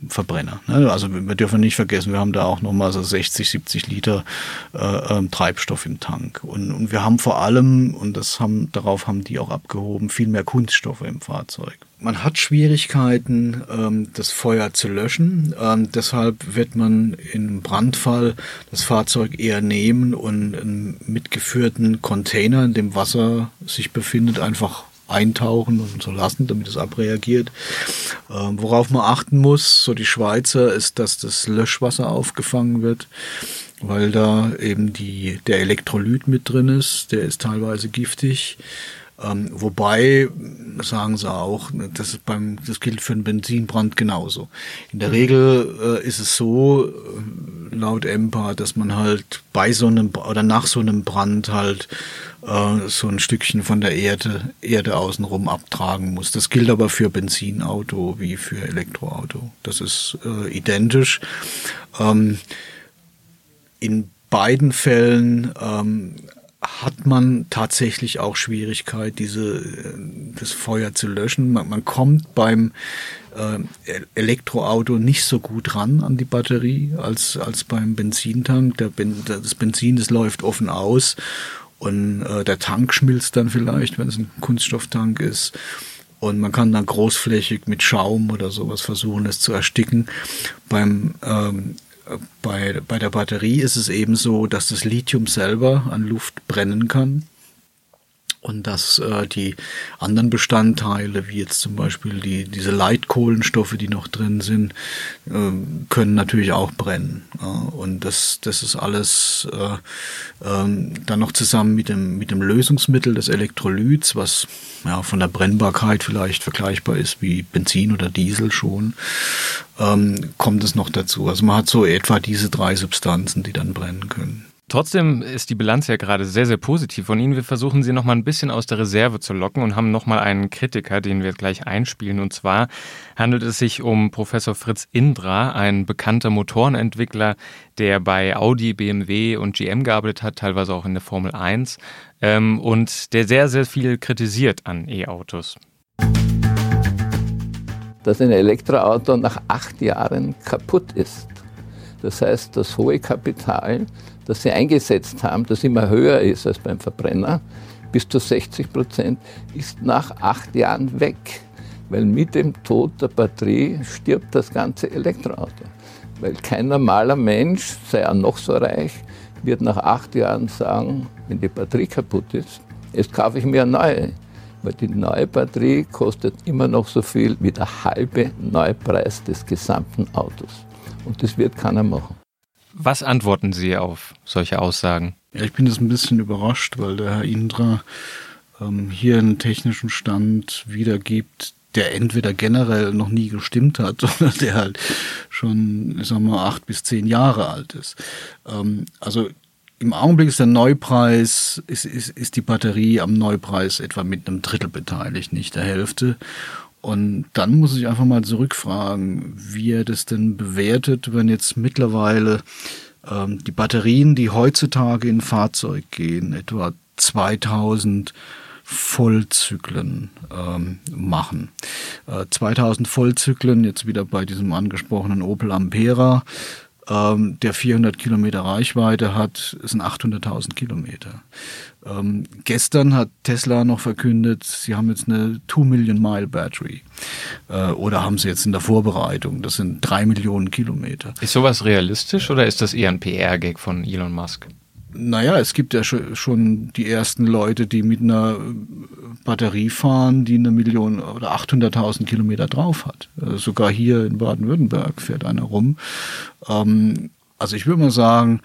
D: Verbrenner. Ne? Also wir dürfen nicht vergessen, wir haben da auch nochmal so 60, 70 Liter äh, ähm, Treibstoff im Tank. Und, und wir haben vor allem, und das haben, darauf haben die auch abgehoben, viel mehr Kunststoffe im Fahrzeug. man hat Schwierigkeiten, ähm, das Feuer zu löschen. Ähm, deshalb wird man im Brandfall das Fahrzeug eher nehmen und einen mitgeführten Container, in dem Wasser sich befindet, einfach eintauchen und so lassen, damit es abreagiert. Ähm, worauf man achten muss, so die Schweizer, ist, dass das Löschwasser aufgefangen wird, weil da eben die, der Elektrolyt mit drin ist, der ist teilweise giftig. Ähm, wobei, sagen sie auch, das, ist beim, das gilt für einen Benzinbrand genauso. In der Regel äh, ist es so, äh, laut EMPA, dass man halt bei so einem oder nach so einem Brand halt äh, so ein Stückchen von der Erde, Erde außenrum abtragen muss. Das gilt aber für Benzinauto wie für Elektroauto. Das ist äh, identisch. Ähm, in beiden Fällen ähm, hat man tatsächlich auch Schwierigkeit, diese, äh, das Feuer zu löschen. Man, man kommt beim äh, Elektroauto nicht so gut ran an die Batterie als, als beim Benzintank. Der ben, das Benzin, das läuft offen aus und äh, der Tank schmilzt dann vielleicht, wenn es ein Kunststofftank ist. Und man kann dann großflächig mit Schaum oder sowas versuchen, es zu ersticken. Beim ähm, bei, bei der Batterie ist es eben so, dass das Lithium selber an Luft brennen kann und dass äh, die anderen Bestandteile, wie jetzt zum Beispiel die, diese Leitkohlenstoffe, die noch drin sind, äh, können natürlich auch brennen. Äh, und das, das ist alles äh, äh, dann noch zusammen mit dem, mit dem Lösungsmittel des Elektrolyts, was ja, von der Brennbarkeit vielleicht vergleichbar ist wie Benzin oder Diesel schon, ähm, kommt es noch dazu. Also man hat so etwa diese drei Substanzen, die dann brennen können.
B: Trotzdem ist die Bilanz ja gerade sehr, sehr positiv von Ihnen. Wir versuchen Sie noch mal ein bisschen aus der Reserve zu locken und haben noch mal einen Kritiker, den wir gleich einspielen. Und zwar handelt es sich um Professor Fritz Indra, ein bekannter Motorenentwickler, der bei Audi, BMW und GM gearbeitet hat, teilweise auch in der Formel 1 ähm, und der sehr, sehr viel kritisiert an E-Autos.
I: Dass ein Elektroauto nach acht Jahren kaputt ist. Das heißt, das hohe Kapital, das sie eingesetzt haben, das immer höher ist als beim Verbrenner, bis zu 60 Prozent, ist nach acht Jahren weg. Weil mit dem Tod der Batterie stirbt das ganze Elektroauto. Weil kein normaler Mensch, sei er noch so reich, wird nach acht Jahren sagen, wenn die Batterie kaputt ist, jetzt kaufe ich mir eine neue. Weil die neue Batterie kostet immer noch so viel wie der halbe Neupreis des gesamten Autos. Und das wird keiner machen.
B: Was antworten Sie auf solche Aussagen?
D: Ja, ich bin jetzt ein bisschen überrascht, weil der Herr Indra ähm, hier einen technischen Stand wiedergibt, der entweder generell noch nie gestimmt hat oder der halt schon, ich sag mal, acht bis zehn Jahre alt ist. Ähm, also im Augenblick ist der Neupreis, ist, ist, ist die Batterie am Neupreis etwa mit einem Drittel beteiligt, nicht der Hälfte. Und dann muss ich einfach mal zurückfragen, wie er das denn bewertet, wenn jetzt mittlerweile ähm, die Batterien, die heutzutage in Fahrzeug gehen, etwa 2000 Vollzyklen ähm, machen. Äh, 2000 Vollzyklen, jetzt wieder bei diesem angesprochenen Opel Ampera, ähm, der 400 Kilometer Reichweite hat, sind 800.000 Kilometer. Ähm, gestern hat Tesla noch verkündet, sie haben jetzt eine 2 Million Mile Battery. Äh, oder haben sie jetzt in der Vorbereitung. Das sind drei Millionen Kilometer.
B: Ist sowas realistisch oder ist das eher ein PR-Gag von Elon Musk?
D: Naja, es gibt ja schon die ersten Leute, die mit einer Batterie fahren, die eine Million oder 800.000 Kilometer drauf hat. Äh, sogar hier in Baden-Württemberg fährt einer rum. Ähm, also ich würde mal sagen,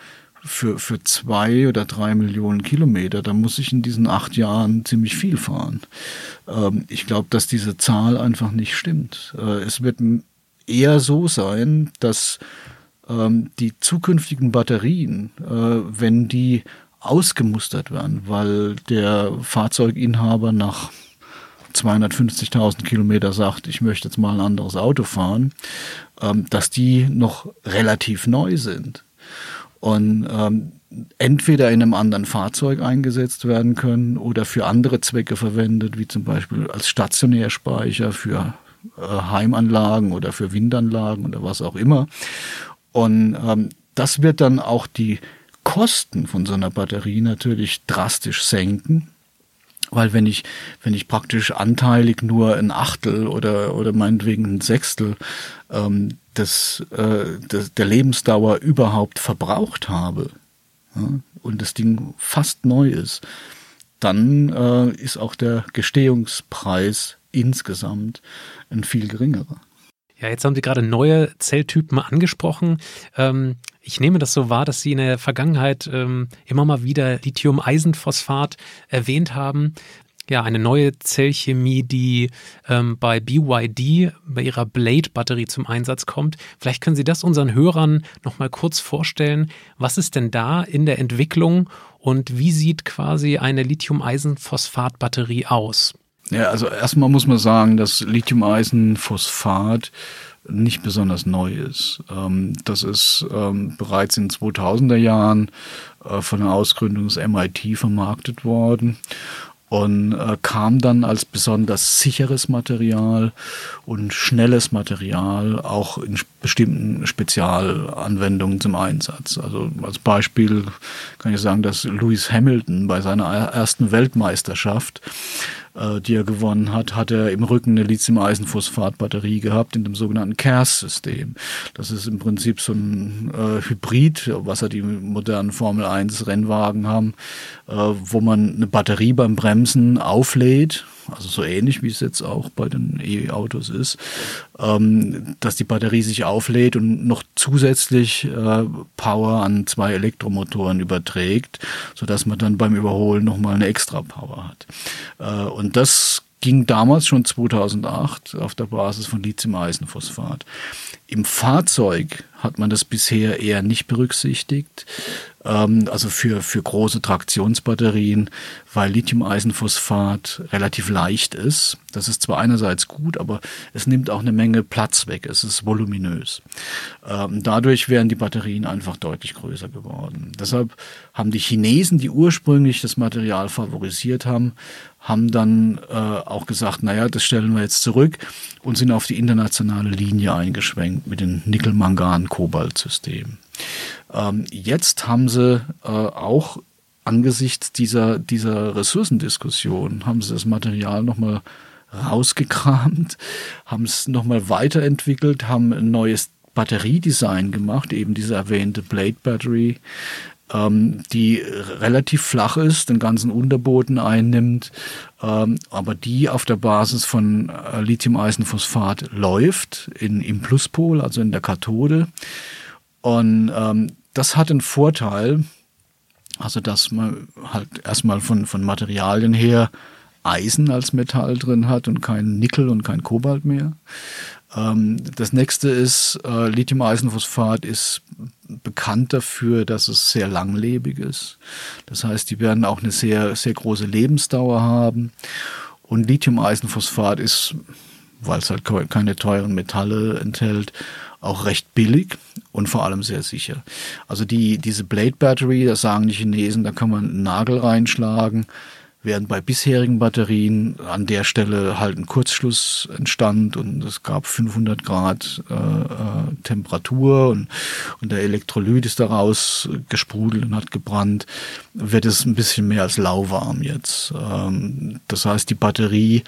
D: für, für zwei oder drei Millionen Kilometer, da muss ich in diesen acht Jahren ziemlich viel fahren. Ähm, ich glaube, dass diese Zahl einfach nicht stimmt. Äh, es wird eher so sein, dass ähm, die zukünftigen Batterien, äh, wenn die ausgemustert werden, weil der Fahrzeuginhaber nach 250.000 Kilometer sagt, ich möchte jetzt mal ein anderes Auto fahren, ähm, dass die noch relativ neu sind und ähm, entweder in einem anderen Fahrzeug eingesetzt werden können oder für andere Zwecke verwendet, wie zum Beispiel als Stationärspeicher für äh, Heimanlagen oder für Windanlagen oder was auch immer. Und ähm, das wird dann auch die Kosten von so einer Batterie natürlich drastisch senken. Weil wenn ich, wenn ich praktisch anteilig nur ein Achtel oder, oder meinetwegen ein Sechstel ähm, des, äh, des, der Lebensdauer überhaupt verbraucht habe ja, und das Ding fast neu ist, dann äh, ist auch der Gestehungspreis insgesamt ein viel geringerer.
C: Ja, jetzt haben Sie gerade neue Zelltypen angesprochen. Ähm, ich nehme das so wahr, dass Sie in der Vergangenheit ähm, immer mal wieder Lithium-Eisenphosphat erwähnt haben. Ja, eine neue Zellchemie, die ähm, bei BYD, bei ihrer Blade-Batterie zum Einsatz kommt. Vielleicht können Sie das unseren Hörern nochmal kurz vorstellen. Was ist denn da in der Entwicklung und wie sieht quasi eine Lithium-Eisenphosphat-Batterie aus?
D: Ja, also erstmal muss man sagen, dass Lithium-Eisenphosphat nicht besonders neu ist. Ähm, das ist ähm, bereits in 2000er Jahren äh, von der Ausgründung des MIT vermarktet worden und äh, kam dann als besonders sicheres Material und schnelles Material auch in bestimmten Spezialanwendungen zum Einsatz. Also als Beispiel kann ich sagen, dass Lewis Hamilton bei seiner ersten Weltmeisterschaft äh, die er gewonnen hat, hat er im Rücken eine Lithium-Eisenphosphat-Batterie gehabt in dem sogenannten CARS-System. Das ist im Prinzip so ein äh, Hybrid, was ja die modernen Formel 1 Rennwagen haben, äh, wo man eine Batterie beim Bremsen auflädt also so ähnlich wie es jetzt auch bei den E-Autos ist, ähm, dass die Batterie sich auflädt und noch zusätzlich äh, Power an zwei Elektromotoren überträgt, sodass man dann beim Überholen nochmal eine extra Power hat. Äh, und das ging damals schon 2008 auf der Basis von Lithium-Eisenphosphat. Im Fahrzeug hat man das bisher eher nicht berücksichtigt, ähm, also für, für große Traktionsbatterien, weil Lithium-Eisenphosphat relativ leicht ist. Das ist zwar einerseits gut, aber es nimmt auch eine Menge Platz weg. Es ist voluminös. Ähm, dadurch wären die Batterien einfach deutlich größer geworden. Deshalb haben die Chinesen, die ursprünglich das Material favorisiert haben, haben dann äh, auch gesagt, naja, das stellen wir jetzt zurück und sind auf die internationale Linie eingeschwenkt mit den Nickel-Mangan-Kobalt-Systemen. Ähm, jetzt haben sie äh, auch angesichts dieser, dieser Ressourcendiskussion, haben sie das Material nochmal rausgekramt, haben es nochmal weiterentwickelt, haben ein neues Batteriedesign gemacht, eben diese erwähnte Blade Battery, ähm, die relativ flach ist, den ganzen Unterboden einnimmt, ähm, aber die auf der Basis von äh, Lithium-Eisenphosphat läuft, in, im Pluspol, also in der Kathode. Und ähm, das hat einen Vorteil, also dass man halt erstmal von, von Materialien her Eisen als Metall drin hat und kein Nickel und kein Kobalt mehr. Ähm, das nächste ist, äh, Lithium-Eisenphosphat ist bekannt dafür, dass es sehr langlebig ist. Das heißt, die werden auch eine sehr, sehr große Lebensdauer haben. Und Lithium-Eisenphosphat ist, weil es halt keine teuren Metalle enthält, auch recht billig und vor allem sehr sicher. Also die, diese Blade Battery, das sagen die Chinesen, da kann man einen Nagel reinschlagen während bei bisherigen Batterien an der Stelle halt ein Kurzschluss entstand und es gab 500 Grad äh, äh, Temperatur und, und der Elektrolyt ist daraus gesprudelt und hat gebrannt, wird es ein bisschen mehr als lauwarm jetzt. Ähm, das heißt, die Batterie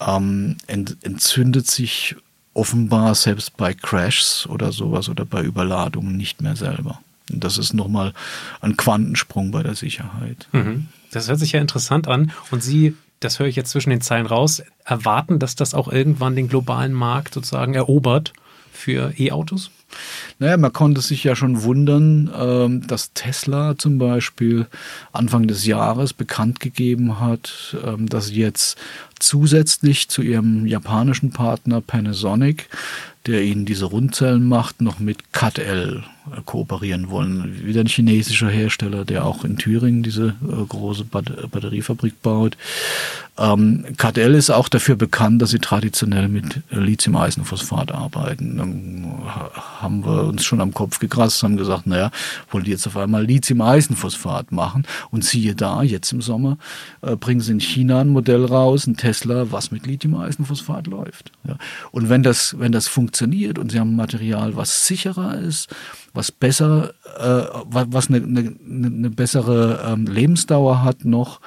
D: ähm, ent, entzündet sich offenbar selbst bei Crashs oder sowas oder bei Überladungen nicht mehr selber. Das ist nochmal ein Quantensprung bei der Sicherheit.
C: Mhm. Das hört sich ja interessant an. Und Sie, das höre ich jetzt zwischen den Zeilen raus, erwarten, dass das auch irgendwann den globalen Markt sozusagen erobert für E-Autos?
D: Naja, man konnte sich ja schon wundern, ähm, dass Tesla zum Beispiel Anfang des Jahres bekannt gegeben hat, ähm, dass sie jetzt zusätzlich zu ihrem japanischen Partner Panasonic der ihnen diese Rundzellen macht, noch mit CATL kooperieren wollen. Wieder ein chinesischer Hersteller, der auch in Thüringen diese äh, große Batteriefabrik baut. Ähm, CATL ist auch dafür bekannt, dass sie traditionell mit Lithium-Eisenphosphat arbeiten. Dann haben wir uns schon am Kopf gekratzt, haben gesagt, naja, wollen die jetzt auf einmal Lithium-Eisenphosphat machen? Und siehe da, jetzt im Sommer äh, bringen sie in China ein Modell raus, ein Tesla, was mit Lithium-Eisenphosphat läuft. Ja. Und wenn das, wenn das funktioniert und sie haben Material, was sicherer ist, was besser, äh, was eine, eine, eine bessere ähm, Lebensdauer hat noch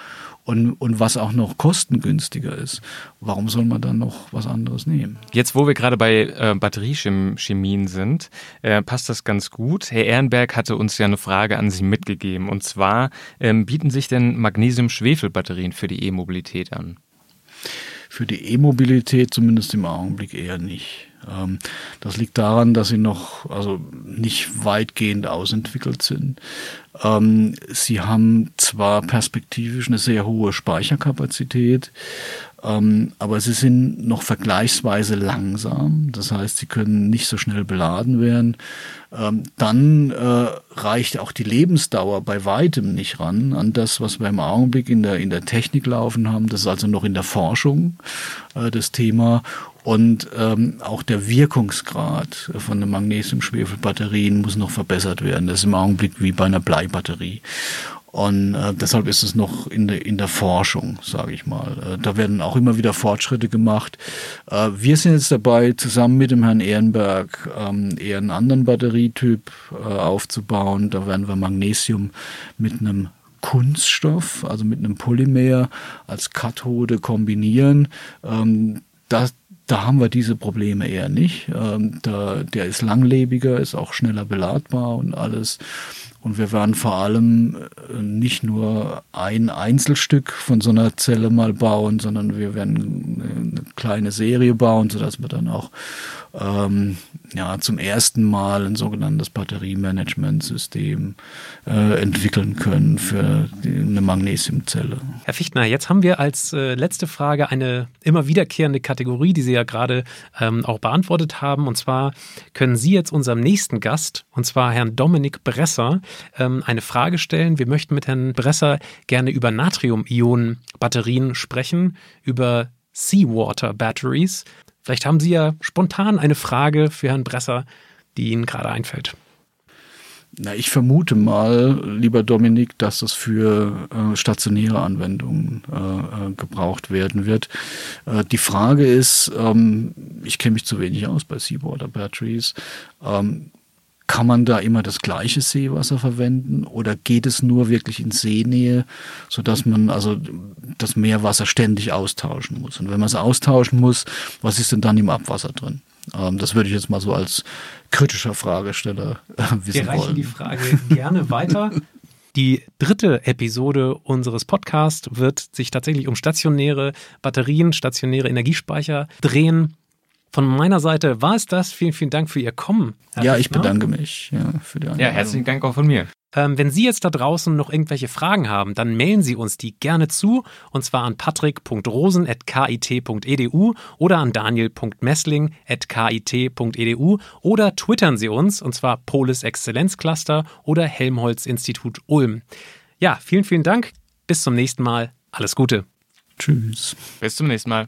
D: und, und was auch noch kostengünstiger ist. Warum soll man dann noch was anderes nehmen?
B: Jetzt, wo wir gerade bei äh, Batteriechemien sind, äh, passt das ganz gut. Herr Ehrenberg hatte uns ja eine Frage an Sie mitgegeben. Und zwar, ähm, bieten sich denn Magnesium-Schwefel-Batterien für die E-Mobilität an?
D: Für die E-Mobilität zumindest im Augenblick eher nicht. Ähm, das liegt daran, dass sie noch also nicht weitgehend ausentwickelt sind. Ähm, sie haben zwar perspektivisch eine sehr hohe Speicherkapazität, ähm, aber sie sind noch vergleichsweise langsam. Das heißt, sie können nicht so schnell beladen werden. Dann äh, reicht auch die Lebensdauer bei weitem nicht ran an das, was wir im Augenblick in der, in der Technik laufen haben. Das ist also noch in der Forschung äh, das Thema. Und ähm, auch der Wirkungsgrad von den Magnesium-Schwefel-Batterien muss noch verbessert werden. Das ist im Augenblick wie bei einer Bleibatterie. Und äh, deshalb ist es noch in der, in der Forschung, sage ich mal. Äh, da werden auch immer wieder Fortschritte gemacht. Äh, wir sind jetzt dabei, zusammen mit dem Herrn Ehrenberg ähm, eher einen anderen Batterietyp äh, aufzubauen. Da werden wir Magnesium mit einem Kunststoff, also mit einem Polymer als Kathode kombinieren. Ähm, das, da haben wir diese Probleme eher nicht. Ähm, da, der ist langlebiger, ist auch schneller beladbar und alles. Und wir werden vor allem äh, nicht nur ein Einzelstück von so einer Zelle mal bauen, sondern wir werden eine kleine Serie bauen, sodass wir dann auch ähm, ja, zum ersten Mal ein sogenanntes Batteriemanagementsystem äh, entwickeln können für die, eine Magnesiumzelle.
C: Herr Fichtner, jetzt haben wir als äh, letzte Frage eine immer wiederkehrende Kategorie, die Sie ja gerade ähm, auch beantwortet haben. Und zwar können Sie jetzt unserem nächsten Gast, und zwar Herrn Dominik Bresser, ähm, eine Frage stellen. Wir möchten mit Herrn Bresser gerne über Natrium-Ionen-Batterien sprechen, über Seawater Batteries. Vielleicht haben Sie ja spontan eine Frage für Herrn Bresser, die Ihnen gerade einfällt.
D: Na, ich vermute mal, lieber Dominik, dass das für äh, stationäre Anwendungen äh, äh, gebraucht werden wird. Äh, die Frage ist, ähm, ich kenne mich zu wenig aus bei Seawater Batteries. Ähm, kann man da immer das gleiche Seewasser verwenden oder geht es nur wirklich in Seenähe, sodass man also das Meerwasser ständig austauschen muss? Und wenn man es austauschen muss, was ist denn dann im Abwasser drin? Ähm, das würde ich jetzt mal so als kritischer Fragesteller äh, wissen
C: Wir reichen
D: wollen.
C: die Frage gerne weiter. Die dritte Episode unseres Podcasts wird sich tatsächlich um stationäre Batterien, stationäre Energiespeicher drehen. Von meiner Seite war es das. Vielen, vielen Dank für Ihr Kommen. Herr
D: ja, ich bedanke mich ja, für die
B: Ja,
D: Einladung.
B: herzlichen Dank auch von mir.
C: Ähm, wenn Sie jetzt da draußen noch irgendwelche Fragen haben, dann mailen Sie uns die gerne zu und zwar an patrick.rosen.kit.edu oder an daniel.messling.kit.edu oder twittern Sie uns und zwar Polis Exzellenzcluster oder Helmholtz Institut Ulm. Ja, vielen, vielen Dank. Bis zum nächsten Mal. Alles Gute.
D: Tschüss.
B: Bis zum nächsten Mal.